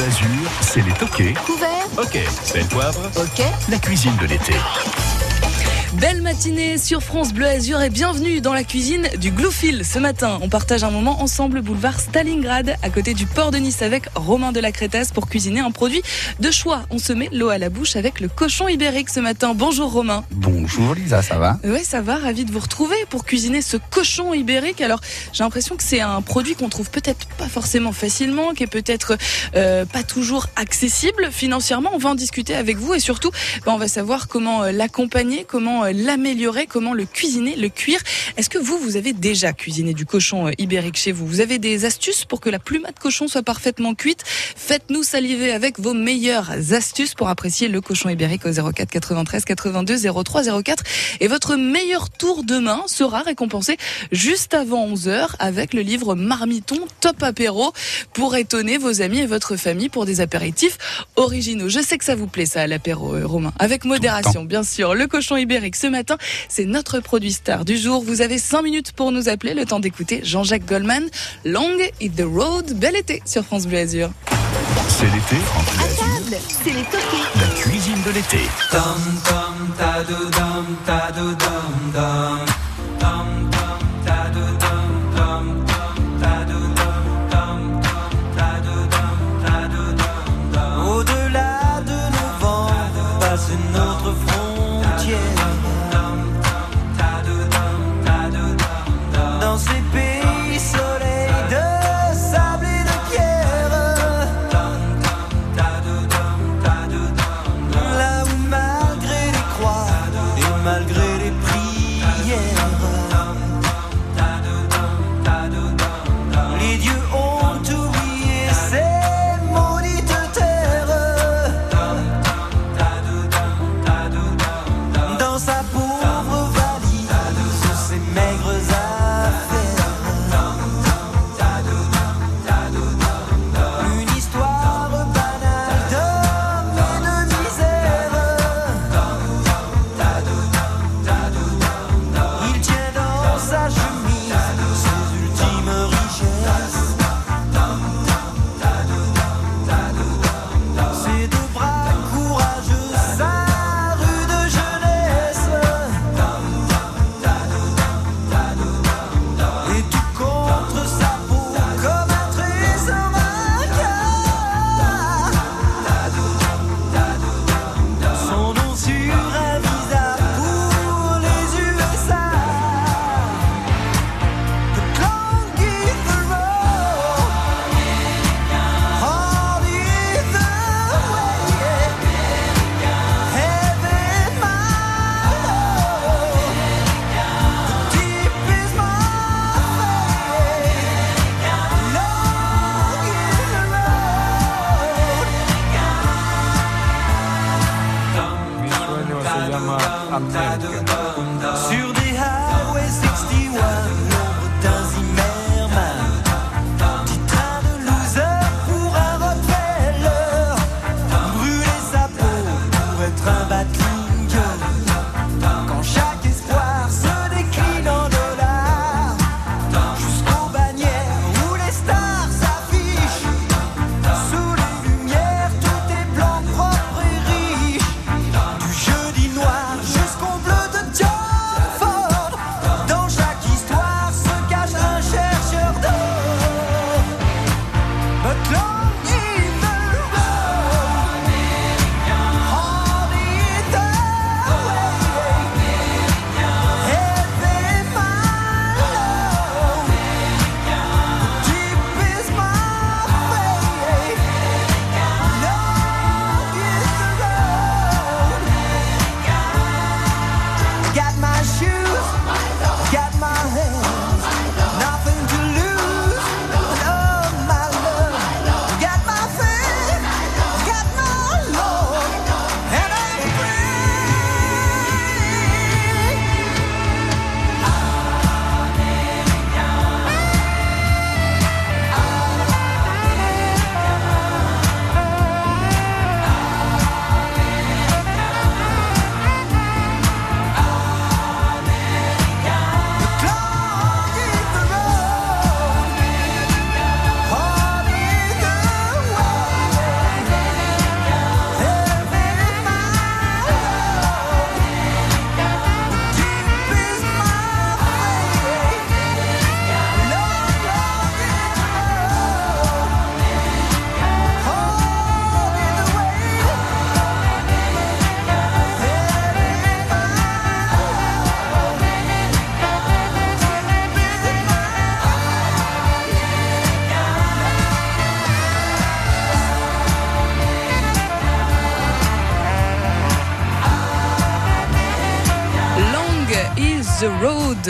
Bleu Azur, c'est les toqués. Couvert Ok. Belle poivre. Ok. La cuisine de l'été. Belle matinée sur France Bleu Azur et bienvenue dans la cuisine du Gloufil. Ce matin, on partage un moment ensemble boulevard Stalingrad à côté du port de Nice avec Romain de la Crétasse pour cuisiner un produit de choix. On se met l'eau à la bouche avec le cochon ibérique ce matin. Bonjour Romain. Bonjour Lisa, ça va? Oui, ça va, ravi de vous retrouver pour cuisiner ce cochon ibérique. Alors, j'ai l'impression que c'est un produit qu'on trouve peut-être pas forcément facilement, qui est peut-être euh, pas toujours accessible financièrement. On va en discuter avec vous et surtout, ben, on va savoir comment euh, l'accompagner, comment euh, l'améliorer, comment le cuisiner, le cuire. Est-ce que vous, vous avez déjà cuisiné du cochon euh, ibérique chez vous? Vous avez des astuces pour que la plumade de cochon soit parfaitement cuite? Faites-nous saliver avec vos meilleures astuces pour apprécier le cochon ibérique au 04 93 82 03 04. Et votre meilleur tour de main sera récompensé juste avant 11h avec le livre Marmiton Top Apéro pour étonner vos amis et votre famille pour des apéritifs originaux. Je sais que ça vous plaît ça à l'apéro, euh, Romain. Avec modération, bien sûr. Le cochon ibérique ce matin, c'est notre produit star du jour. Vous avez 5 minutes pour nous appeler, le temps d'écouter Jean-Jacques Goldman. Long is the road. Bel été sur France Bleu Azur. C'est l'été. France Bleu Azur. Table, c'est les toqués. La cuisine de l'été. Dum dum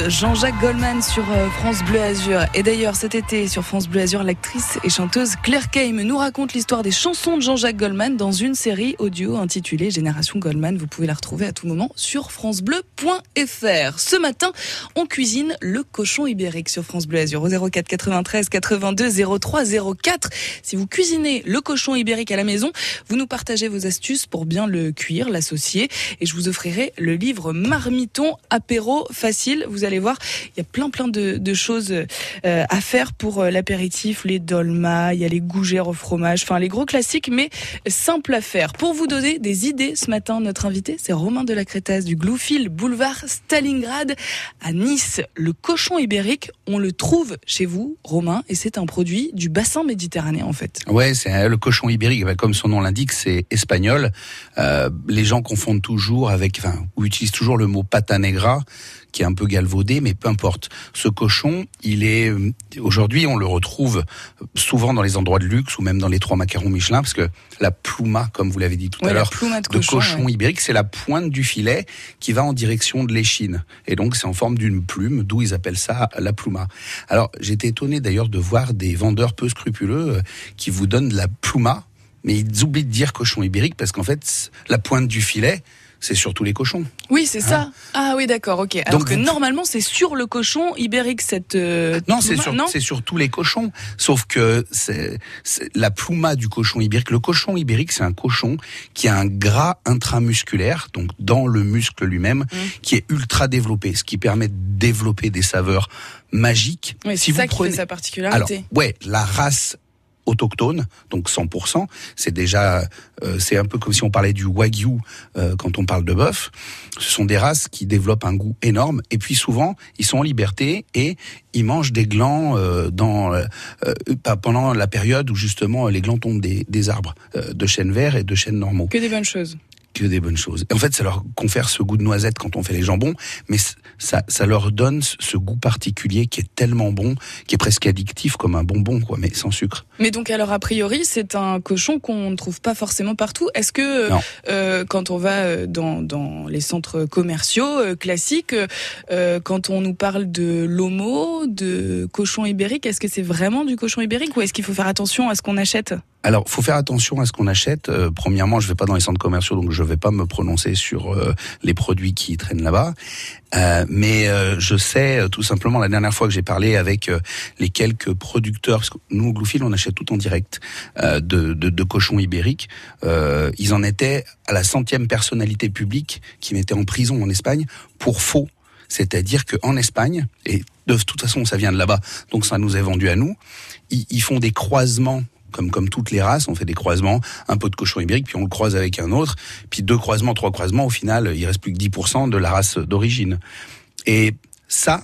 Jean-Jacques Goldman sur euh, France Bleu Azur. Et d'ailleurs, cet été, sur France Bleu Azur, l'actrice et chanteuse Claire Keim nous raconte l'histoire des chansons de Jean-Jacques Goldman dans une série audio intitulée Génération Goldman. Vous pouvez la retrouver à tout moment sur francebleu.fr. Ce matin, on cuisine le cochon ibérique sur France Bleu Azur au 04 93 82 03 04. Si vous cuisinez le cochon ibérique à la maison, vous nous partagez vos astuces pour bien le cuire, l'associer. Et je vous offrirai le livre Marmiton apéro facile. Allez voir, il y a plein plein de, choses euh, à faire pour euh, l'apéritif, les dolmas, il y a les gougères au fromage, enfin les gros classiques, mais simples à faire. Pour vous donner des idées ce matin, notre invité, c'est Romain de la Crétasse du Gloufil, boulevard Stalingrad à Nice. Le cochon ibérique, on le trouve chez vous, Romain, et c'est un produit du bassin méditerranéen en fait. Ouais, c'est euh, le cochon ibérique. Bah, Comme son nom l'indique, c'est espagnol. Les gens confondent toujours avec, ou utilisent toujours le mot pata negra, qui est un peu galvaudé, mais peu importe. Ce cochon, il est euh, aujourd'hui, on le retrouve souvent dans les endroits de luxe ou même dans les trois macarons Michelin, parce que la pluma, comme vous l'avez dit tout Ouais, à l'heure, de de cochon. cochon ouais. ibérique, c'est la pointe du filet qui va en direction de l'échine. Et donc, c'est en forme d'une plume, d'où ils appellent ça la pluma. Alors, j'étais étonné d'ailleurs de voir des vendeurs peu scrupuleux euh, qui vous donnent de la pluma, mais ils oublient de dire cochon ibérique parce qu'en fait, la pointe du filet, c'est surtout les cochons. Oui, c'est ça. Ah oui, d'accord, ok. Alors Hein Donc que vous- normalement, c'est sur le cochon ibérique cette. euh, Non, c'est sur, non c'est sur tous les cochons. Sauf que c'est, la pluma du cochon ibérique. Le cochon ibérique, c'est un cochon qui a un gras intramusculaire, donc dans le muscle lui-même, Mmh. qui est ultra développé, ce qui permet de développer des saveurs magiques. Oui, si c'est vous ça qui prenez, fait sa alors, particularité. ouais, la race autochtone, donc 100%, c'est déjà, euh, c'est un peu comme si on parlait du wagyu euh, quand on parle de bœuf. Ce sont des races qui développent un goût énorme et puis souvent ils sont en liberté et ils mangent des glands euh, dans euh, euh, pendant la période où justement les glands tombent des, des arbres euh, de chênes verts et de chênes normaux Que des bonnes choses. Que des bonnes choses. Et en fait, ça leur confère ce goût de noisette quand on fait les jambons, mais ça, ça leur donne ce- goût particulier qui est tellement bon, qui est presque addictif comme un bonbon, quoi, mais sans sucre. Mais donc alors a priori c'est un cochon qu'on ne trouve pas forcément partout. Est-ce que euh, euh, quand on va euh, dans, dans les centres commerciaux euh, classiques, euh, quand on nous parle de lomo, de cochon ibérique, est-ce que c'est vraiment du cochon ibérique ou est-ce qu'il faut faire attention à ce qu'on achète? Alors, faut faire attention à ce qu'on achète. Euh, premièrement, je vais pas dans les centres commerciaux, donc je vais pas me prononcer sur euh, les produits qui traînent là-bas. Euh, mais euh, je sais euh, tout simplement la dernière fois que j'ai parlé avec euh, les quelques producteurs, parce que nous au Gloufil on achète tout en direct de, de, de cochons ibériques. Ils en étaient à la centième personnalité publique qui mettait en prison en Espagne pour faux. C'est-à-dire qu'en Espagne, et de toute façon ça vient de là-bas, donc ça nous est vendu à nous, ils, ils font des croisements comme comme toutes les races, on fait des croisements, un pot de cochon ibérique, puis on le croise avec un autre, puis deux croisements, trois croisements, au final, il reste plus que 10% de la race d'origine. Et ça,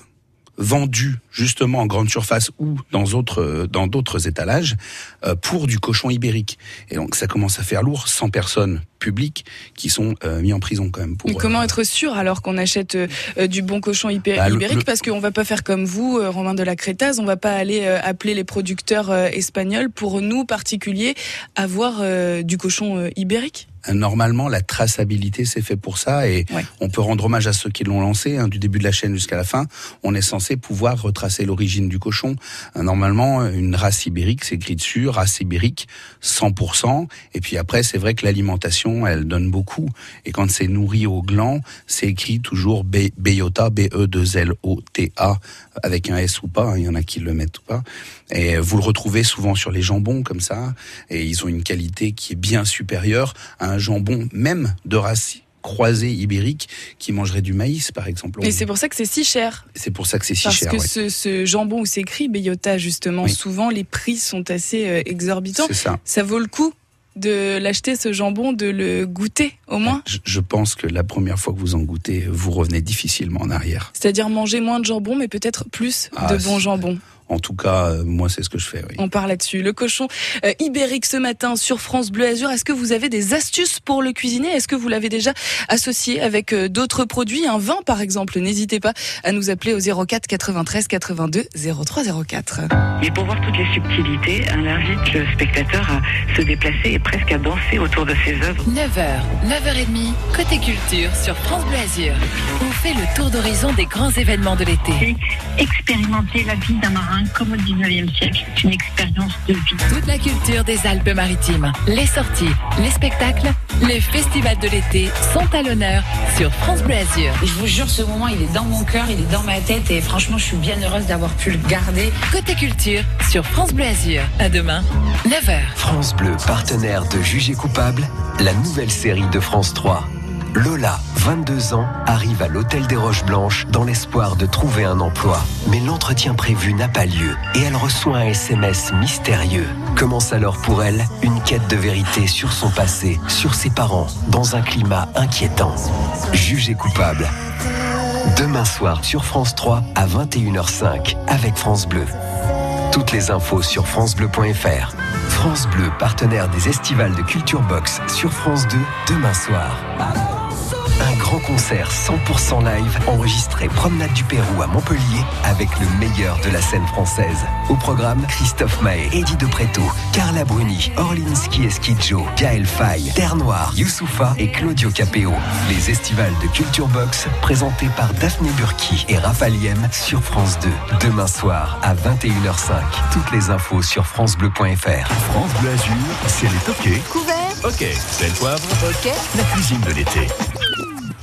vendu justement en grande surface ou dans autres dans d'autres étalages euh, pour du cochon ibérique. Et donc ça commence à faire lourd, 100 personnes publiques qui sont euh, mis en prison quand même pour Mais comment euh, être sûr alors qu'on achète euh, euh, du bon cochon Bah, le- ibérique? Parce qu'on va pas faire comme vous, euh, Romain de la Crétaz, on va pas aller euh, appeler les producteurs euh, espagnols pour nous particuliers avoir euh, du cochon euh, ibérique? Normalement, la traçabilité, c'est fait pour ça et Ouais. on peut rendre hommage à ceux qui l'ont lancé, hein, du début de la chaîne jusqu'à la fin. On est censé pouvoir retracer l'origine du cochon. Euh, Normalement, une race ibérique, c'est écrit dessus, race ibérique, 100%. Et puis après, c'est vrai que l'alimentation, elle donne beaucoup. Et quand c'est nourri au gland, c'est écrit toujours Beyota, B-E-2-L-O-T-A, avec un S ou pas. hein, Il y en a qui le mettent ou pas. Et vous le retrouvez souvent sur les jambons comme ça. Et ils ont une qualité qui est bien supérieure à un jambon même de race croisée ibérique qui mangerait du maïs par exemple. Et c'est pour ça que c'est si cher. C'est pour ça que c'est si Parce cher. que ouais. ce, ce jambon où c'est écrit Beyota, justement, Oui. souvent les prix sont assez euh, exorbitants. C'est ça. Ça vaut le coup de l'acheter ce jambon, de le goûter au moins? Je, pense que la première fois que vous en goûtez, vous revenez difficilement en arrière. C'est-à-dire manger moins de jambon, mais peut-être plus Ah, de bon jambon. En tout cas, euh, moi, c'est ce que je fais. Oui. On parle là-dessus. Le cochon euh, ibérique ce matin sur France Bleu Azur. Est-ce que vous avez des astuces pour le cuisiner? Est-ce que vous l'avez déjà associé avec euh, d'autres produits? Un vin, par exemple N'hésitez pas à nous appeler au 04 93 82 03 04. Mais pour voir toutes les subtilités, on invite le spectateur à se déplacer et presque à danser autour de ses œuvres. 9h, 9h30, côté culture sur France Bleu Azur. On fait le tour d'horizon des grands événements de l'été. Expérimenter la vie d'un marin comme au 19e siècle. C'est une expérience de vie. Toute la culture des Alpes-Maritimes, les sorties, les spectacles, les festivals de l'été sont à l'honneur sur France Bleu Azur. Je vous jure, ce moment, il est dans mon cœur, il est dans ma tête et franchement, je suis bien heureuse d'avoir pu le garder. Côté culture sur France Bleu Azur. À demain, 9h. France Bleu, partenaire de Jugé coupable, la nouvelle série de France 3. Lola, 22 ans, arrive à l'hôtel des Roches Blanches dans l'espoir de trouver un emploi. Mais l'entretien prévu n'a pas lieu et elle reçoit un SMS mystérieux. Commence alors pour elle une quête de vérité sur son passé, sur ses parents, dans un climat inquiétant. Jugé coupable. Demain soir sur France 3 à 21h05 avec France Bleu. Toutes les infos sur francebleu.fr. France Bleu, partenaire des estivales de Culture Box sur France 2 demain soir. Grand concert 100% live enregistré Promenade du Pérou à Montpellier avec le meilleur de la scène française. Au programme, Christophe Maé, Eddie De Preto, Carla Bruni, Orlinski Esquidjo, Gaël Faye, Terre Noire, Youssoufa et Claudio Capéo. Les estivales de Culture Box présentés par Daphné Burki et Raphaël sur France 2. Demain soir à 21h05. Toutes les infos sur francebleu.fr. France Bleu Azur, c'est les toqués. Couvert Ok, sel poivre. Ok. La cuisine de l'été.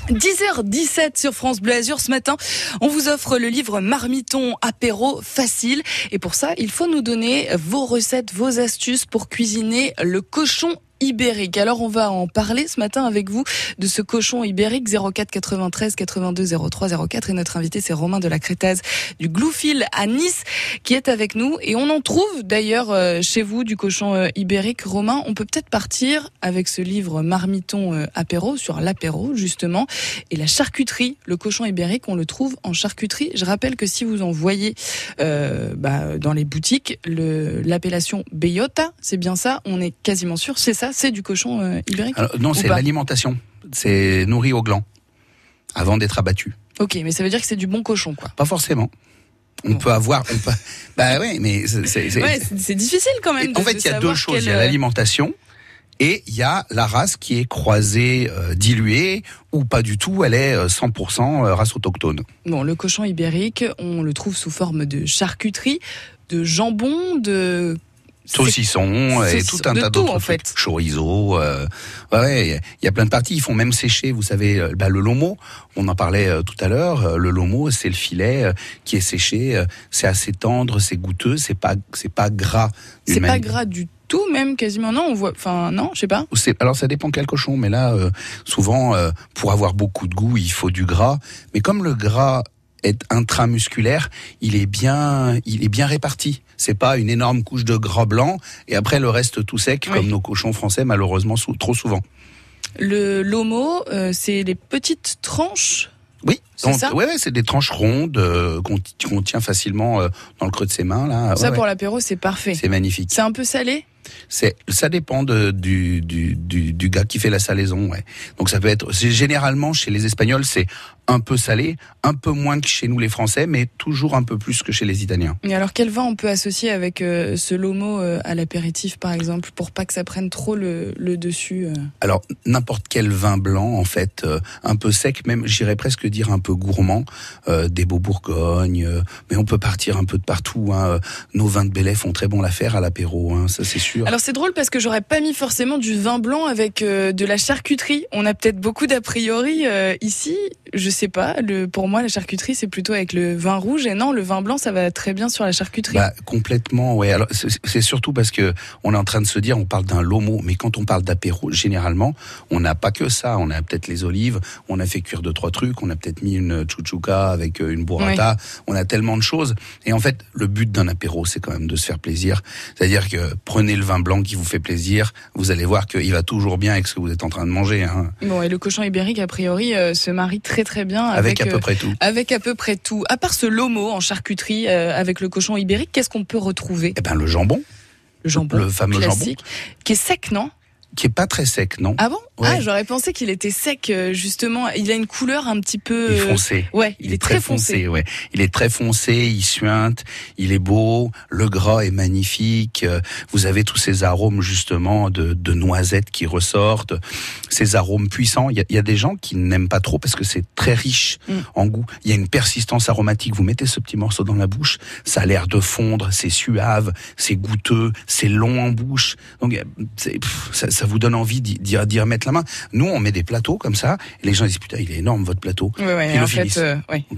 10h17 sur France Bleu Azur ce matin, on vous offre le livre Marmiton apéro facile. Et pour ça, il faut nous donner vos recettes, vos astuces pour cuisiner le cochon ibérique. Alors on va en parler ce matin avec vous de ce cochon ibérique 04 93 82 03 04 et notre invité c'est Romain de la Crétaise du Gloufil à Nice qui est avec nous et on en trouve d'ailleurs euh, chez vous du cochon euh, ibérique. Romain, on peut peut-être partir avec ce livre Marmiton euh, apéro sur l'apéro justement et la charcuterie. Le cochon ibérique, on le trouve en charcuterie. Je rappelle que si vous en voyez euh, bah, dans les boutiques, le- l'appellation bellota, c'est bien ça, on est quasiment sûr, c'est ça, c'est du cochon euh, ibérique Alors, non, c'est l'alimentation. C'est nourri au gland avant d'être abattu. Ok, mais ça veut dire que c'est du bon cochon, quoi. Pas forcément. On Bon. peut avoir. On peut, bah ouais, mais c'est. Ouais, difficile quand même. De- en fait, il y a deux choses. Il y a euh, l'alimentation et il y a la race qui est croisée, euh, diluée ou pas du tout. Elle est euh, 100% race autochtone. Bon, le cochon ibérique, on le trouve sous forme de charcuterie, de jambon, de Saucisson et tout un tas d'autres en fait. Chorizo. euh, ouais, il y a- plein de parties. Ils font même sécher. Vous savez, euh, bah, le lomo. On en parlait euh, tout à l'heure. euh, Le lomo, c'est le filet qui est séché. C'est assez tendre, c'est goûteux. C'est pas, c'est pas gras. C'est pas gras du tout, même quasiment. Non, on voit. Enfin, non, je sais pas. Alors ça dépend quel cochon, mais là, euh, souvent, euh, pour avoir beaucoup de goût, il faut du gras. Mais comme le gras est intramusculaire, il est bien, il est bien réparti. C'est pas une énorme couche de gras blanc et après le reste tout sec, Oui. comme nos cochons français, malheureusement, sou- trop souvent. Le lomo, euh, c'est les petites tranches. Oui, C'est ça ouais, ouais, c'est des tranches rondes euh, qu'on tient facilement euh, dans le creux de ses mains là. ça Ouais, pour ouais. l'apéro, c'est parfait. C'est magnifique. C'est un peu salé. C'est, ça dépend de, du, du, du, du gars qui fait la salaison, ouais. Donc ça peut être, généralement chez les Espagnols, c'est un peu salé, un peu moins que chez nous les Français, mais toujours un peu plus que chez les Italiens. Et alors, quel vin on peut associer avec euh, ce lomo euh, à l'apéritif, par exemple, pour pas que ça prenne trop le, le dessus euh Alors n'importe quel vin blanc, en fait, un peu sec, même j'irais presque dire un peu gourmand, euh, des beaux Bourgognes, euh, mais on peut partir un peu de partout. Hein. Nos vins de Belay font très bon l'affaire à l'apéro, hein, ça c'est sûr. Alors c'est drôle parce que j'aurais pas mis forcément du vin blanc avec euh, de la charcuterie. On a peut-être beaucoup d'a priori ici. Je sais pas. Le, pour moi, la charcuterie c'est plutôt avec le vin rouge et non, le vin blanc ça va très bien sur la charcuterie. Bah, complètement, ouais. Alors c'est c'est surtout parce que on est en train de se dire, on parle d'un lomo, mais quand on parle d'apéro, généralement, on n'a pas que ça. On a peut-être les olives, on a fait cuire deux trois trucs, on a peut-être mis une chouchouka avec euh, une burrata. On a tellement de choses. Et en fait, le but d'un apéro, c'est quand même de se faire plaisir. C'est-à-dire que prenez le vin blanc qui vous fait plaisir, vous allez voir qu'il va toujours bien avec ce que vous êtes en train de manger. Hein. Bon, et le cochon ibérique, a priori, euh, se marie très très bien Avec, avec, à peu euh, près tout. avec à peu près tout. À part ce lomo en charcuterie euh, avec le cochon ibérique, qu'est-ce qu'on peut retrouver? Eh ben le jambon, Le jambon le fameux classique, qui est sec, non? Qui est pas très sec, non Ah bon? Ouais. Ah, j'aurais pensé qu'il était sec, euh, justement. Il a une couleur un petit peu... Il est euh, foncé. Ouais, il, est, très foncé. ouais. Il est très foncé, il suinte, il est beau, le gras est magnifique. euh, Vous avez tous ces arômes justement de, de noisettes qui ressortent, ces arômes puissants. Il y a, il y a des gens qui n'aiment pas trop parce que c'est très riche Mm. en goût. Il y a une persistance aromatique. Vous mettez ce petit morceau dans la bouche, ça a l'air de fondre, c'est suave, c'est goûteux, c'est long en bouche. Donc c'est- pff, ça, ça vous donne envie d'y remettre la main. Nous, on met des plateaux comme ça, et les gens disent putain, il est énorme votre plateau. Puis le en fait, euh,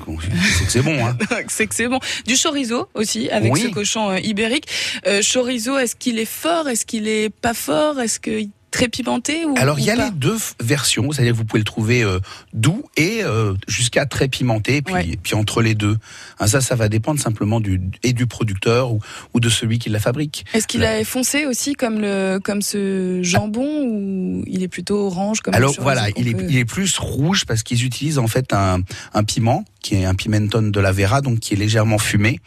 on- c'est que c'est bon, hein. c'est que c'est bon. Du chorizo aussi, avec Oui. ce cochon euh, ibérique. Euh, chorizo, est-ce qu'il est fort? Est-ce qu'il est pas fort? Est-ce qu'il très pimenté ou, Alors il y a les deux versions, c'est-à-dire que vous pouvez le trouver euh, doux et euh, jusqu'à très pimenté, puis, Ouais. puis entre les deux. Hein, ça, ça va dépendre simplement du et du producteur ou, ou de celui qui la fabrique. Est-ce qu'il est foncé aussi comme le comme ce jambon ou il est plutôt orange comme Alors voilà, il est, il est plus rouge parce qu'ils utilisent en fait un, un piment qui est un pimenton de la Vera, donc qui est légèrement fumé,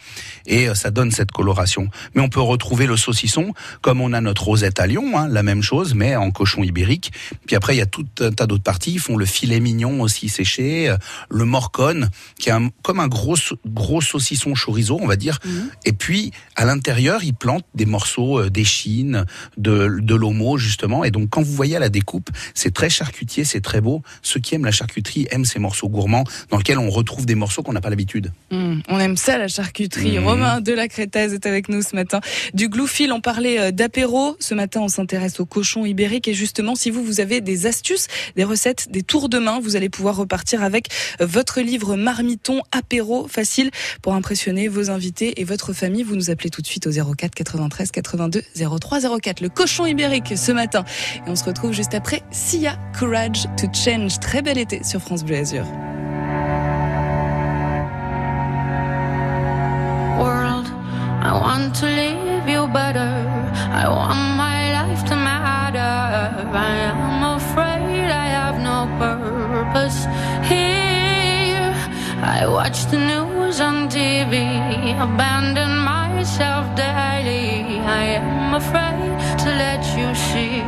et euh, ça donne cette coloration. Mais on peut retrouver le saucisson comme on a notre rosette à Lyon, hein, la même chose, mais en cochon ibérique. Puis après, il y a tout un tas d'autres parties. Ils font le filet mignon aussi séché, euh, le morcone, qui est un- comme un gros gros saucisson chorizo, on va dire. Mhm. Et puis à l'intérieur, ils plantent des morceaux euh, d'échine, de, de l'homo justement. Et donc quand vous voyez à la découpe, c'est très charcutier, c'est très beau. Ceux qui aiment la charcuterie aiment ces morceaux gourmands dans lesquels on retrouve des morceaux qu'on n'a pas l'habitude. Hum, on aime ça, la charcuterie. Mmh. Romain de la Crétaise est avec nous ce matin. Du gloufil, on parlait euh, d'apéro. Ce matin, on s'intéresse au cochon ibérique. Et justement, si vous, vous avez des astuces, des recettes, des tours de main, vous allez pouvoir repartir avec euh, votre livre Marmiton apéro facile pour impressionner vos invités et votre famille. Vous nous appelez tout de suite au 04 93 82 03 04. Le cochon ibérique ce matin. Et on se retrouve juste après Sia Courage to Change. Très bel été sur France Bleu Azur. I want my life to matter. I am afraid I have no purpose here. I watch the news on TV, abandon myself daily. I am afraid to let you see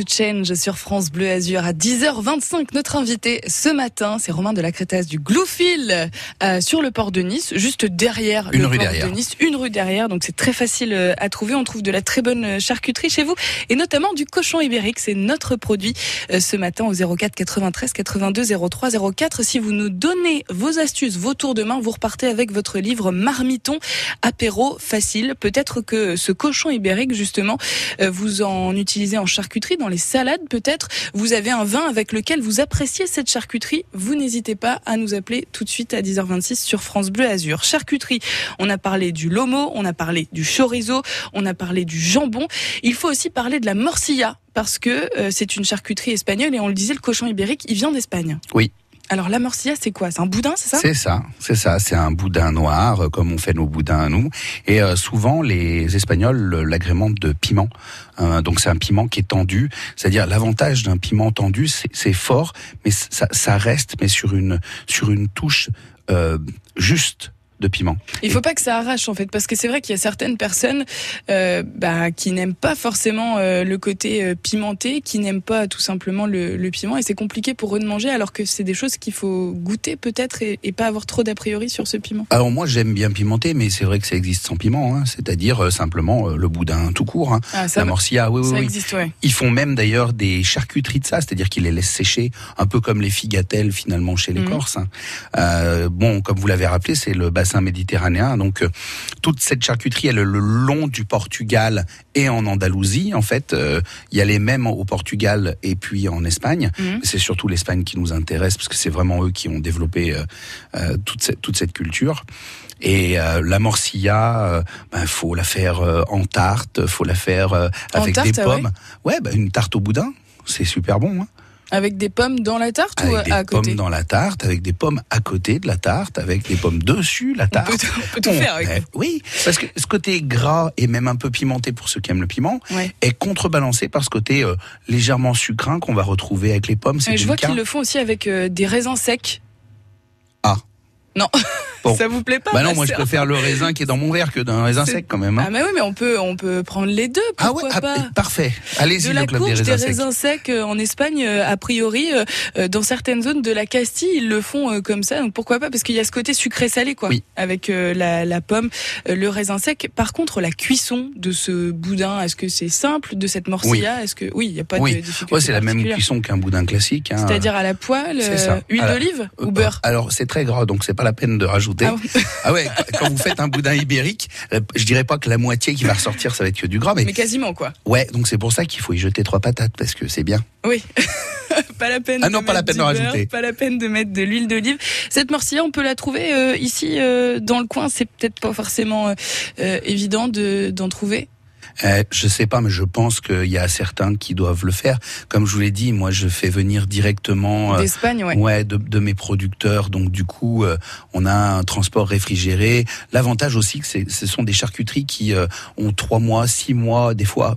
to Change sur France Bleu Azur à 10h25. Notre invité ce matin, c'est Romain de la Crétasse du Gloufil euh, sur le port de Nice, juste derrière Une le rue port derrière. de Nice, une rue derrière. Donc c'est très facile euh, à trouver. On trouve de la très bonne euh, charcuterie chez vous et notamment du cochon ibérique. C'est notre produit euh, ce matin au 04 93 82 03 04. Si vous nous donnez vos astuces, vos tours de main, vous repartez avec votre livre Marmiton apéro facile. Peut-être que ce cochon ibérique, justement, euh, vous en utilisez en charcuterie, dans les salades peut-être. Vous avez un vin avec lequel vous appréciez cette charcuterie. Vous n'hésitez pas à nous appeler tout de suite à 10h26 sur France Bleu Azur. Charcuterie, on a parlé du lomo, on a parlé du chorizo, on a parlé du jambon. Il faut aussi parler de la morcilla parce que euh, c'est une charcuterie espagnole et on le disait, le cochon ibérique, il vient d'Espagne. Oui. Alors la morcilla, c'est quoi? C'est un boudin, c'est ça? C'est ça, c'est ça. C'est un boudin noir, euh, comme on fait nos boudins à nous. Et euh, souvent, les Espagnols l'agrémentent de piment. Euh, donc c'est un piment qui est tendu. C'est-à-dire l'avantage d'un piment tendu, c'est c'est fort, mais ça, ça reste, mais sur une sur une touche euh, juste de piment. Il faut pas que ça arrache en fait, parce que c'est vrai qu'il y a certaines personnes euh, bah, qui n'aiment pas forcément euh, le côté euh, pimenté, qui n'aiment pas tout simplement le, le piment, et c'est compliqué pour eux de manger, alors que c'est des choses qu'il faut goûter peut-être et, et pas avoir trop d'a priori sur ce piment. Alors moi j'aime bien pimenter, mais c'est vrai que ça existe sans piment, hein. c'est-à-dire simplement le boudin tout court. hein. Ah, ça, La morcilla, oui, oui, ça oui. existe, ouais. Ils font même d'ailleurs des charcuteries de ça, c'est-à-dire qu'ils les laissent sécher, un peu comme les figatelles finalement chez les Mhm. Corses. hein. Bon, comme vous l'avez rappelé, c'est le bassin méditerranéen, donc euh, toute cette charcuterie, elle est le long du Portugal et en Andalousie. En fait, euh, il y a les mêmes au Portugal et puis en Espagne. Mhm. C'est surtout l'Espagne qui nous intéresse parce que c'est vraiment eux qui ont développé euh, toute, cette, toute cette culture. Et euh, la morcilla, euh, ben, faut la faire euh, en tarte, faut la faire avec tarte, des ah ouais pommes. Ouais, ben, une tarte au boudin, c'est super bon. Hein. Avec des pommes dans la tarte ou Avec des à côté pommes dans la tarte, avec des pommes à côté de la tarte, avec des pommes dessus la on tarte. peut, on peut tout faire avec. oui, parce que ce côté gras et même un peu pimenté pour ceux qui aiment le piment Ouais. est contrebalancé par ce côté euh, légèrement sucrin qu'on va retrouver avec les pommes. C'est je vois qu'ils le font aussi avec euh, des raisins secs. Ah. Non, Bon. ça vous plaît pas Bah non, moi je préfère le raisin qui est dans mon verre que d'un raisin sec quand même. hein. Ah mais oui, mais on peut, on peut prendre les deux. Ah ouais, ah, pas parfait. Allez-y le la club des courge, des raisins secs. raisins secs euh, en Espagne, euh, a priori, euh, dans certaines zones de la Castille, ils le font comme ça. Donc pourquoi pas Parce qu'il y a ce côté sucré-salé, quoi, Oui. avec la, la pomme, le raisin sec. Par contre, la cuisson de ce boudin, est-ce que c'est simple de cette morcilla Est-ce que oui, il n'y a pas Oui. de difficulté Ouais, c'est la même cuisson qu'un boudin classique. hein. C'est-à-dire à la poêle, euh, huile d'olive Euh, ou beurre Alors c'est très gras, donc c'est pas la peine de rajouter. Ah Ah, bon ouais, quand vous faites un boudin ibérique, euh, je dirais pas que la moitié qui va ressortir, ça va être que du gras, mais, Mais quasiment, quoi. ouais, donc c'est pour ça qu'il faut y jeter trois patates parce que c'est bien. Oui. pas la peine. Ah non, pas la peine de rajouter. Pas la peine de mettre de l'huile d'olive. Cette morcilla, on peut la trouver euh, ici euh, dans le coin. C'est peut-être pas forcément euh, évident de d'en trouver. Euh, je sais pas, mais je pense qu'il y a certains qui doivent le faire. Comme je vous l'ai dit, moi je fais venir directement. euh, D'Espagne, ouais. Ouais, de, de mes producteurs. Donc du coup, euh, on a un transport réfrigéré. L'avantage aussi, que ce sont des charcuteries qui euh, ont trois mois, six mois, des fois.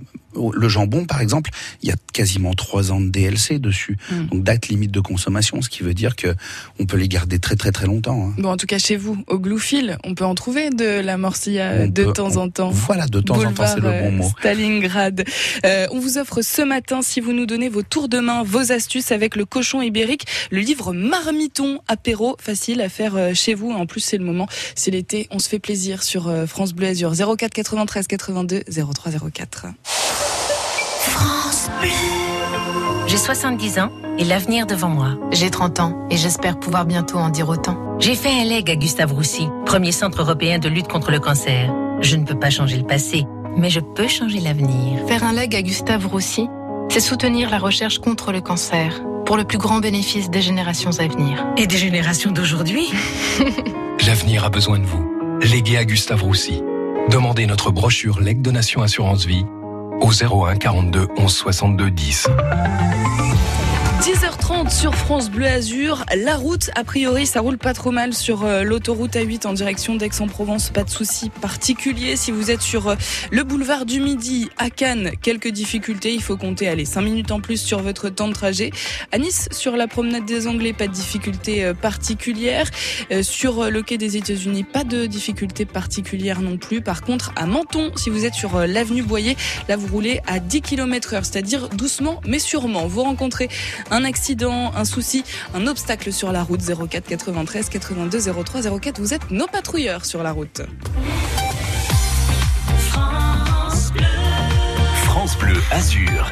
Le jambon, par exemple, il y a quasiment trois ans de DLC dessus, Mm. donc date limite de consommation, ce qui veut dire que on peut les garder très très très longtemps. hein. Bon, en tout cas, chez vous, au Gloufil, on peut en trouver de la morcilla On de peut- temps en temps. Voilà, de temps en temps, c'est le bon mot. euh, Stalingrad. Euh, on vous offre ce matin, si vous nous donnez vos tours de main, vos astuces avec le cochon ibérique, le livre Marmiton apéro, facile à faire euh, chez vous. En plus, c'est le moment, c'est l'été, on se fait plaisir sur euh, France Bleu Azur 04 93 82 03 04. J'ai 70 ans et l'avenir devant moi. J'ai 30 ans et j'espère pouvoir bientôt en dire autant. J'ai fait un leg à Gustave Roussy, premier centre européen de lutte contre le cancer. Je ne peux pas changer le passé, mais je peux changer l'avenir. Faire un leg à Gustave Roussy, c'est soutenir la recherche contre le cancer pour le plus grand bénéfice des générations à venir. Et des générations d'aujourd'hui L'avenir a besoin de vous. Légué à Gustave Roussy. Demandez notre brochure Leg Donation Assurance Vie au 01 42 11 62 10. 10h30 sur France Bleu Azur. La route, a priori, ça roule pas trop mal sur euh, l'autoroute A8 en direction d'Aix-en-Provence. Pas de soucis particuliers. Si vous êtes sur euh, le boulevard du Midi à Cannes, quelques difficultés. Il faut compter, allez, 5 minutes en plus sur votre temps de trajet. À Nice, sur la promenade des Anglais, pas de difficultés euh, particulières. Sur le quai des États-Unis, pas de difficultés particulières non plus. Par contre, à Menton, si vous êtes sur l'avenue Boyer, là vous roulez à 10 km heure, c'est-à-dire doucement mais sûrement. Vous rencontrez un accident, un souci, un obstacle sur la route 04 93 82 03 04. Vous êtes nos patrouilleurs sur la route. France Bleu Azur.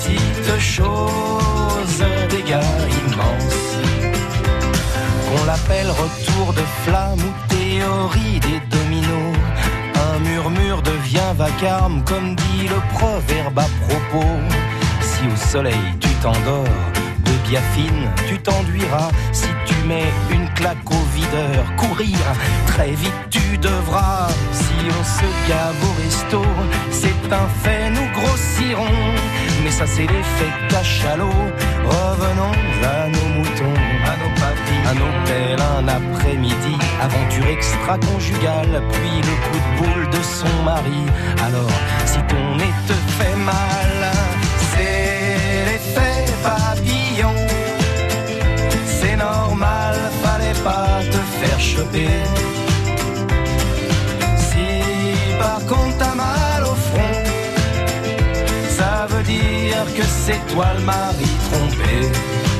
petite chose, dégâts immenses. Qu'on l'appelle retour de flamme ou théorie des dominos. Un murmure devient vacarme, comme dit le proverbe à propos. Si au soleil tu t'endors, de biafine tu t'enduiras. Si tu mets une claque au videur, courir, très vite tu devras. Si on se gave au resto, c'est un fait, nous grossirons. Mais ça c'est l'effet cachalot. Revenons à nos moutons, à nos papilles, à nos pelles un après-midi. Aventure extra-conjugale, puis le coup de boule de son mari. Alors, si ton nez te fait mal, c'est l'effet papillon. C'est normal, fallait pas te faire choper. Que c'est toi le mari trompé.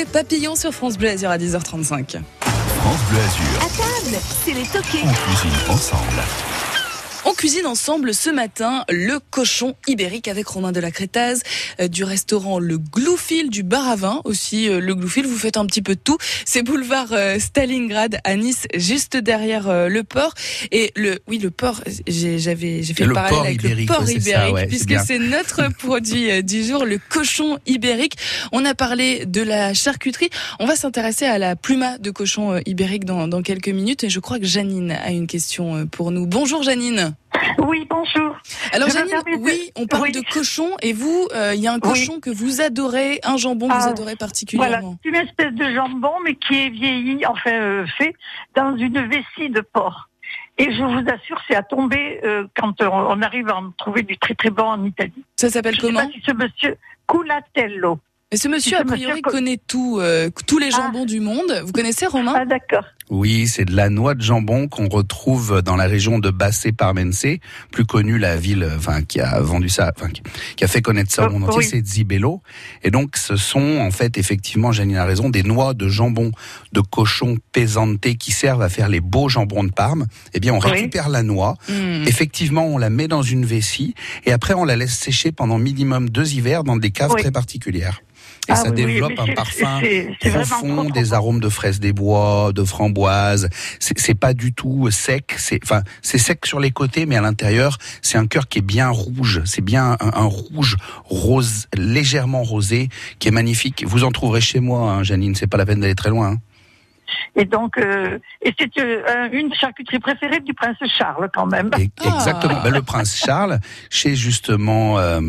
L'effet papillon sur France Bleu Azur à 10h35. France Bleu Azur. À table, c'est les toqués. On cuisine ensemble. Cuisine ensemble ce matin le cochon ibérique avec Romain de la Crétaz euh, du restaurant Le Gloufil du bar à vin aussi euh, le Gloufil vous faites un petit peu de tout. C'est boulevard euh, Stalingrad à Nice juste derrière le port. Et le oui le port j'avais j'ai fait le, le parallèle avec ibérique, le ouais, ça, ibérique ouais, puisque c'est notre produit du jour le cochon ibérique. On a parlé de la charcuterie. On va s'intéresser à la pluma de cochon ibérique dans, dans quelques minutes. Et je crois que Janine a une question pour nous. Bonjour Janine Oui, bonjour. alors Janine, oui, on parle Oui. de cochon et vous, euh, il y a un cochon que vous adorez, un jambon que vous Ah, adorez Voilà, particulièrement. c'est une espèce de jambon, mais qui est vieilli, enfin euh, fait, dans une vessie de porc. Et je vous assure, c'est à tomber euh, quand on, arrive à en trouver du très très bon en Italie. Ça s'appelle Je sais comment pas si ce monsieur Culatello. Et ce monsieur, Ce a priori, monsieur connaît tout, tous les jambons du monde. Vous connaissez Romain? Ah d'accord. Oui, c'est de la noix de jambon qu'on retrouve dans la région de Bassé Parmense, plus connue la ville, enfin qui a vendu ça, enfin qui- a fait connaître ça au Euh, monde entier, c'est Zibello. Et donc, ce sont en fait effectivement, Janine a raison, des noix de jambon de cochon pesante qui servent à faire les beaux jambons de Parme. Eh bien, on Oui. récupère la noix, Hmm. effectivement, on la met dans une vessie et après on la laisse sécher pendant minimum deux hivers dans des caves Oui. très particulières. Et Ah ça oui, développe un parfum profond, des arômes de fraises des bois, de framboises. C'est c'est pas du tout sec. C'est enfin c'est sec sur les côtés, mais à l'intérieur c'est un cœur qui est bien rouge. C'est bien un, un rouge rose, légèrement rosé, qui est magnifique. Vous en trouverez chez moi, hein, Janine. C'est pas la peine d'aller très loin. hein. Et donc, euh, et c'est euh, une charcuterie préférée du prince Charles quand même. Et- Exactement. Ben, le prince Charles, chez justement, euh,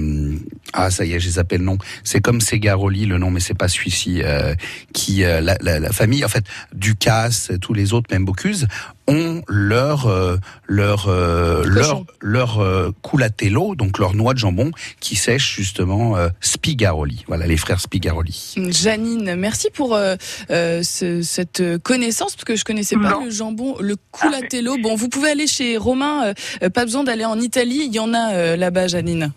ah ça y est, je les appelle non. C'est comme Segaroli le nom, mais c'est pas celui-ci. euh, qui euh, la, la, la famille, en fait, Ducasse, tous les autres, même Bocuse, ont leur euh, leur euh, leur leur euh, culatello, donc leur noix de jambon, qui sèche justement euh, Spigaroli. Voilà, les frères Spigaroli. Janine, merci pour euh, euh, ce- cette connaissance, parce que je connaissais pas Non. le jambon, le culatello. Bon, vous pouvez aller chez Romain, pas besoin d'aller en Italie, il y en a euh, là-bas, Janine.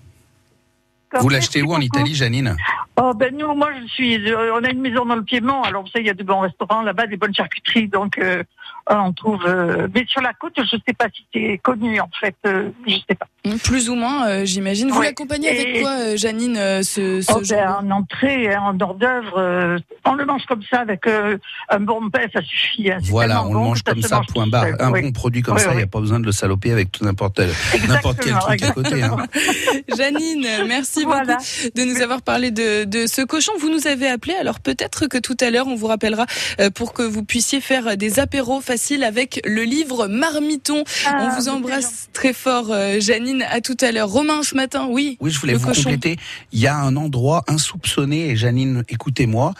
Vous l'achetez où en Italie, Janine? Oh ben nous, moi je suis, euh, on a une maison dans le Piémont, alors vous savez il y a de bons restaurants là-bas, des bonnes charcuteries, donc euh, on trouve. euh, mais sur la côte, je sais pas si c'est connu en fait, euh, je sais pas. Hmm, Plus ou moins, euh, j'imagine. Vous Ouais. l'accompagnez avec Et- quoi, euh, Janine, euh, ce, ce Oh, ben, en entrée, hein, en hors d'œuvre, euh, on le mange comme ça avec euh, un bon pain, ça suffit. hein, Voilà, on le mange comme ça, mange point barre. Un oui. bon produit comme Oui, ça, il n'y a pas besoin de le saloper avec tout n'importe n'importe quel Exactement, truc à côté. Hein. Janine, merci Voilà. beaucoup de nous avoir parlé de, de ce cochon. Vous nous avez appelé, alors peut-être que tout à l'heure on vous rappellera pour que vous puissiez faire des apéros avec le livre Marmiton. Ah, on vous embrasse très fort, euh, Janine. À tout à l'heure. Romain, ce matin, oui. Oui, je voulais le vous cochon. compléter. Il y a un endroit insoupçonné, et Janine, écoutez-moi,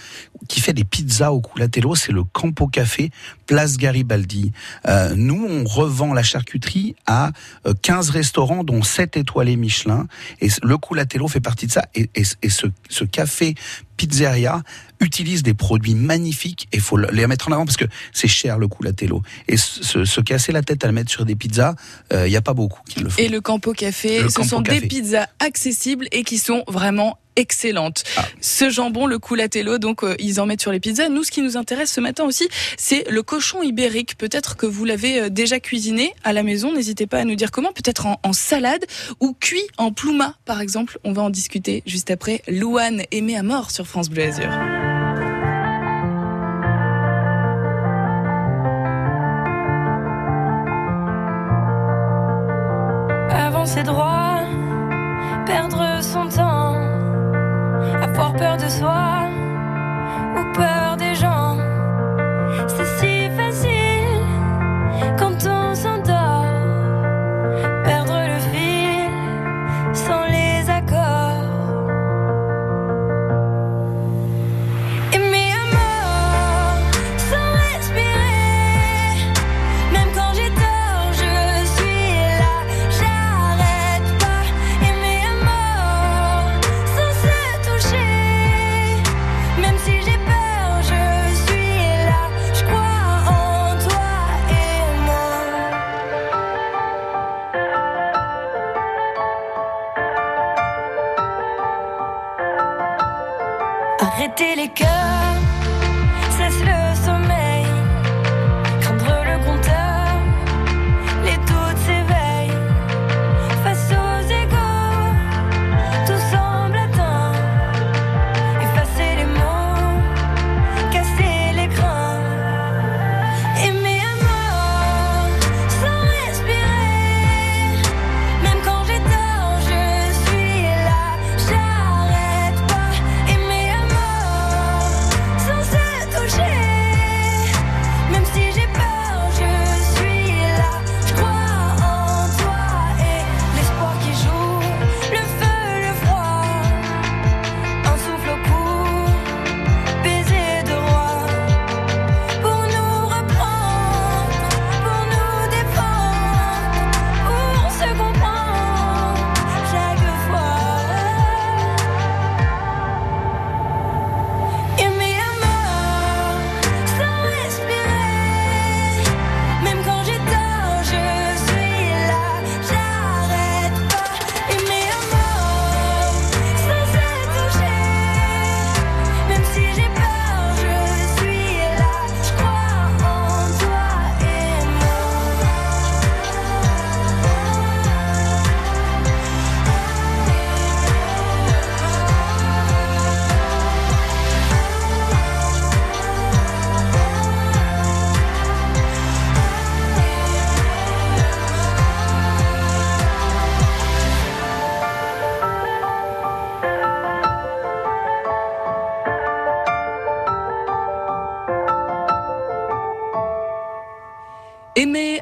qui fait des pizzas au culatello, c'est le Campo Café, place Garibaldi. Euh, nous, on revend la charcuterie à euh, 15 restaurants, dont 7 étoilés Michelin. Et le culatello fait partie de ça. Et, et- et ce, ce café pizzeria utilise des produits magnifiques et faut le- les mettre en avant parce que c'est cher le culatello. Et se, se- se casser la tête à le mettre sur des pizzas, il n'y a pas beaucoup qui le font. Et le Campo Café, Le ce Campo sont des pizzas accessibles et qui sont vraiment excellentes. Ah. Ce jambon, le culatello, donc euh, ils en mettent sur les pizzas. Nous, ce qui nous intéresse ce matin aussi, c'est le cochon ibérique. Peut-être que vous l'avez euh, déjà cuisiné à la maison. N'hésitez pas à nous dire comment. Peut-être en, en salade ou cuit en plouma, par exemple. On va en discuter juste après. Louane aimée à mort sur France Bleu Azur. avancer droit, perdre avoir peur de soi ou peur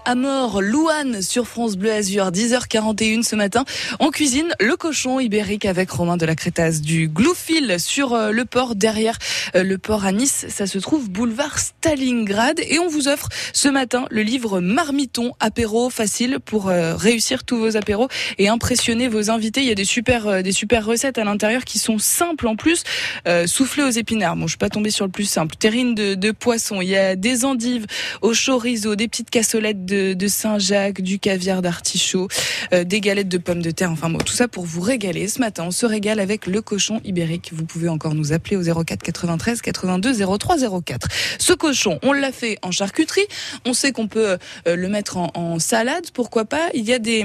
à mort Louane sur France Bleu Azur, 10h41 ce matin. On cuisine le cochon ibérique avec Romain de la Crétasse du Gloufil sur euh, le port derrière euh, le port à Nice. Ça se trouve boulevard Stalingrad et on vous offre ce matin le livre Marmiton apéro facile pour euh, réussir tous vos apéros et impressionner vos invités. Il y a des super des super recettes à l'intérieur qui sont simples en plus. Euh, soufflé aux épinards. Bon, je suis pas tombée sur le plus simple. Terrine de, poisson. Il y a des endives au chorizo, des petites cassolettes de Saint-Jacques, du caviar d'artichaut, euh, des galettes de pommes de terre. Enfin bon, tout ça pour vous régaler. Ce matin, on se régale avec le cochon ibérique. Vous pouvez encore nous appeler au 04 93 82 03 04. Ce cochon, on l'a fait en charcuterie. On sait qu'on peut euh, le mettre en, salade. Pourquoi pas? Il y a des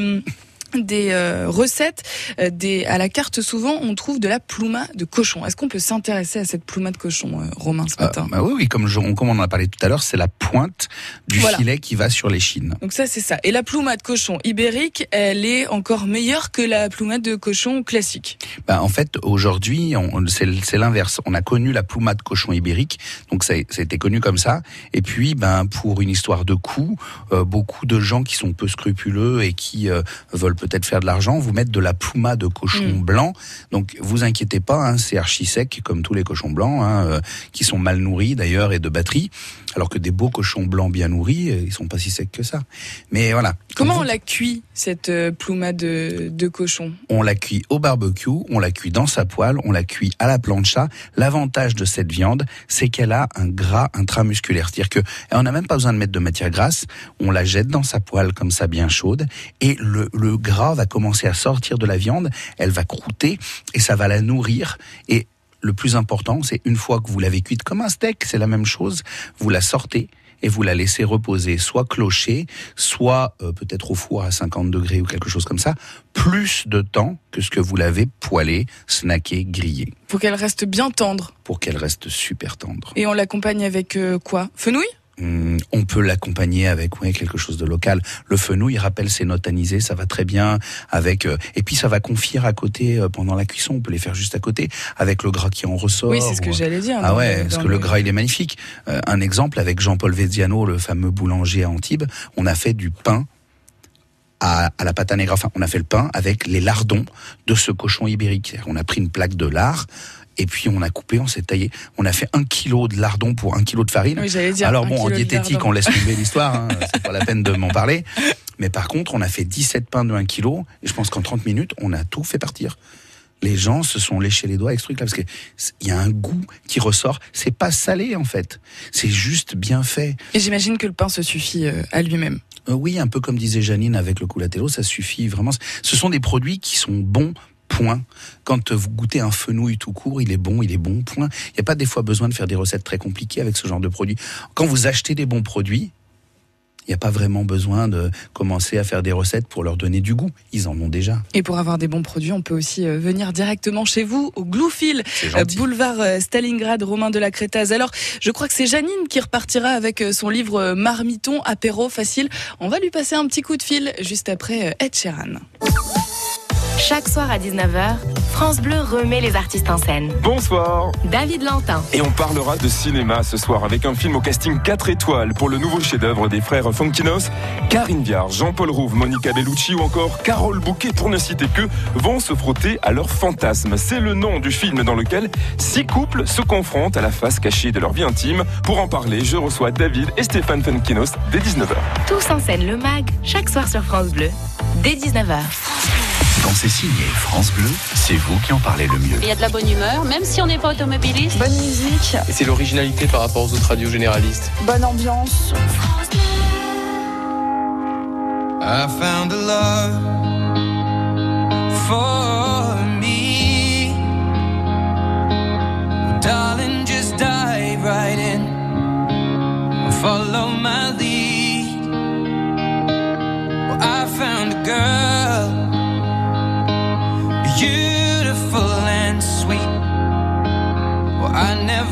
des euh, recettes euh, des à la carte souvent on trouve de la plouma de cochon. Est-ce qu'on peut s'intéresser à cette plouma de cochon euh, Romain ce matin? Bah oui, oui, comme, je- comme on en a parlé tout à l'heure, c'est la pointe du Voilà. filet qui va sur l'échine. Donc ça c'est ça. Et la plouma de cochon ibérique, elle est encore meilleure que la plouma de cochon classique. Bah, en fait, aujourd'hui, on- c'est c'est l'inverse. On a connu la plouma de cochon ibérique, donc ça, ça a été connu comme ça. Et puis, ben, pour une histoire de coût, euh, beaucoup de gens qui sont peu scrupuleux et qui euh, veulent peut-être faire de l'argent vous mettent de la plouma de cochon Mm. blanc. Donc, vous inquiétez pas, hein, c'est archi sec comme tous les cochons blancs, hein, euh, qui sont mal nourris d'ailleurs et de batterie. Alors que des beaux cochons blancs bien nourris, euh, ils sont pas si secs que ça. Mais voilà. Comment on la cuit cette euh, plouma de, de cochon? On la cuit au barbecue, on la cuit dans sa poêle, on la cuit à la plancha. L'avantage de cette viande, c'est qu'elle a un gras intramusculaire. C'est-à-dire que on n'a même pas besoin de mettre de matière grasse. On la jette dans sa poêle comme ça, bien chaude, et le, le gras va commencer à sortir de la viande. Elle va croûter et ça va la nourrir. Et le plus important, c'est une fois que vous l'avez cuite comme un steak, c'est la même chose. Vous la sortez et vous la laissez reposer, soit clocher, soit euh, peut-être au four à 50 degrés ou quelque chose comme ça, plus de temps que ce que vous l'avez poêlé, snacké, grillé, Faut qu'elle reste bien tendre. pour qu'elle reste super tendre. Et on l'accompagne avec euh, quoi? Fenouil? On peut l'accompagner avec ouais, quelque chose de local. Le fenouil il rappelle ses notes anisées, ça va très bien avec. euh, et puis ça va confire à côté euh, pendant la cuisson. On peut les faire juste à côté avec le gras qui en ressort. Oui, c'est ce que ou- j'allais dire. Ah ouais, le- parce que le gras il est magnifique. Euh, un exemple avec Jean-Paul Veziano, le fameux boulanger à Antibes, on a fait du pain à, à la pâte à. Enfin, on a fait le pain avec les lardons de ce cochon ibérique. On a pris une plaque de lard. Et puis on a coupé, on s'est taillé. On a fait un kilo de lardon pour un kilo de farine. Oui, dire Alors bon, en diététique, on laisse tomber l'histoire. Hein, c'est pas la peine de m'en parler. Mais par contre, on a fait 17 pains de 1 kilo. Et je pense qu'en 30 minutes, on a tout fait partir. Les gens se sont léchés les doigts avec ce truc-là parce que c- il y a un goût qui ressort. C'est pas salé en fait. C'est juste bien fait. Et j'imagine que le pain se suffit euh, à lui-même. Euh, oui, un peu comme disait Janine avec le culatello, ça suffit vraiment. Ce sont des produits qui sont bons. Point. Quand vous goûtez un fenouil tout court, il est bon, il est bon. Point. Il n'y a pas des fois besoin de faire des recettes très compliquées avec ce genre de produits. Quand vous achetez des bons produits, il n'y a pas vraiment besoin de commencer à faire des recettes pour leur donner du goût. Ils en ont déjà. Et pour avoir des bons produits, on peut aussi euh, venir directement chez vous au Gloufil, euh, boulevard euh, Stalingrad, Romain de la Crétaze. Alors, je crois que c'est Janine qui repartira avec son livre Marmiton, apéro facile. On va lui passer un petit coup de fil juste après Ed Sheeran. Chaque soir à 19h, France Bleu remet les artistes en scène. Bonsoir. David Lantin, Et on parlera de cinéma ce soir avec un film au casting 4 étoiles pour le nouveau chef-d'œuvre des frères Funkinos. Karine Viard, Jean-Paul Rouve, Monica Bellucci ou encore Carole Bouquet, pour ne citer que, vont se frotter à leurs fantasmes. C'est le nom du film dans lequel six couples se confrontent à la face cachée de leur vie intime. Pour en parler, je reçois David et Stéphane Funkinos dès 19h. tous en scène le MAG, chaque soir sur France Bleu, dès 19h. Quand c'est signé France Bleu, c'est vous qui en parlez le mieux. Il y a de la bonne humeur, même si on n'est pas automobiliste. Bonne musique, Et c'est l'originalité par rapport aux autres radios généralistes. bonne ambiance. I found a love for me. Well, darling, just dive right in. Follow my lead. Well, I found a girl,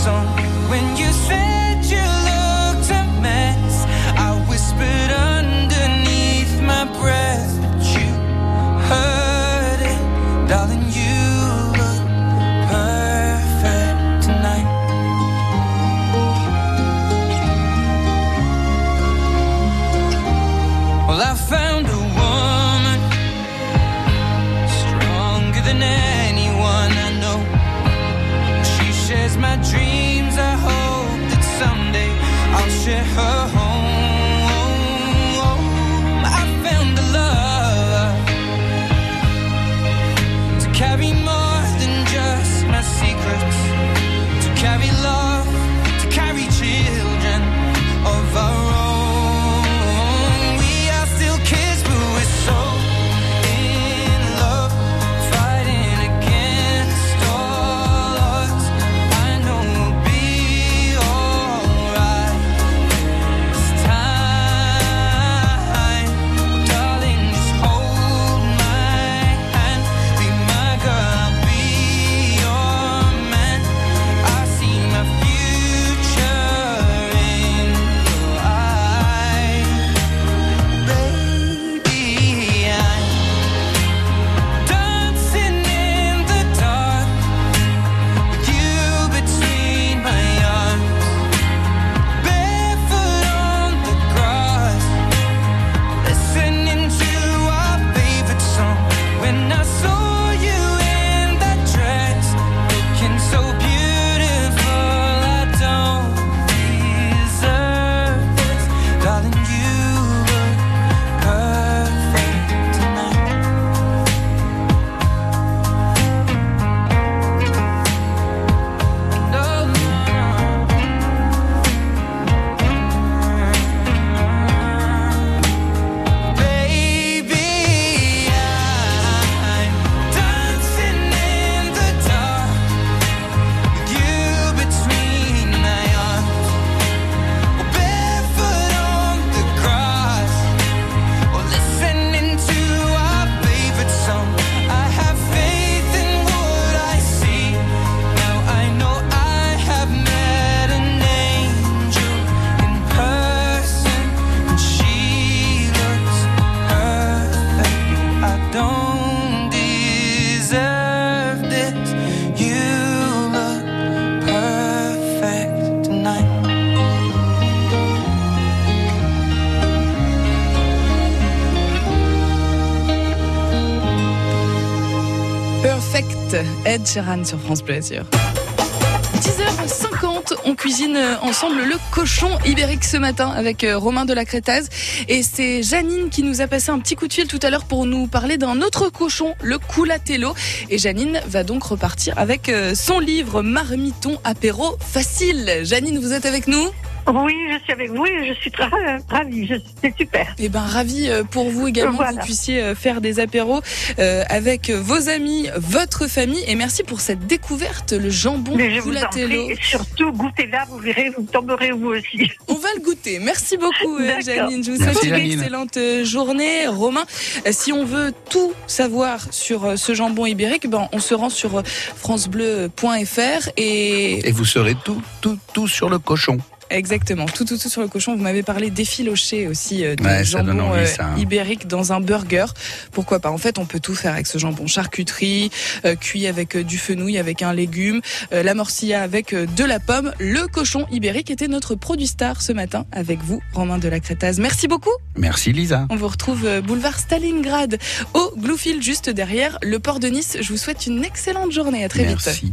song. Ed Sheeran sur France Azur. 10h50, on cuisine ensemble le cochon ibérique ce matin avec euh, Romain de la Crétaz. Et c'est Janine qui nous a passé un petit coup de fil tout à l'heure pour nous parler d'un autre cochon, le culatello. Et Janine va donc repartir avec euh, son livre Marmiton apéro facile. Janine, vous êtes avec nous? Oui, je suis avec vous et je suis très ravie. C'est super. Eh ben, ravi euh, pour vous également Voilà. que vous puissiez euh, faire des apéros euh, avec vos amis, votre famille. Et merci pour cette découverte, le jambon Mais je vous en culatello. prie, et surtout, goûtez-là, vous verrez, vous tomberez vous aussi. On va le goûter. Merci beaucoup. Janine. Je vous Merci, souhaite une Janine. excellente journée. Romain, si on veut tout savoir sur ce jambon ibérique, ben, on se rend sur francebleu.fr et Et vous serez tout, tout, tout sur le cochon. Exactement, tout, tout, tout sur le cochon. Vous m'avez parlé d'effiloché aussi, euh, de Ouais, jambon envie, euh, ça, hein. ibérique dans un burger. Pourquoi pas? En fait, on peut tout faire avec ce jambon. Charcuterie, euh, cuit avec euh, du fenouil, avec un légume, euh, la morcilla avec de la pomme. Le cochon ibérique était notre produit star ce matin avec vous, Romain de la Crétaz. Merci beaucoup. Merci Lisa. On vous retrouve euh, boulevard Stalingrad au Bluefield juste derrière le port de Nice. Je vous souhaite une excellente journée. À très vite. Merci.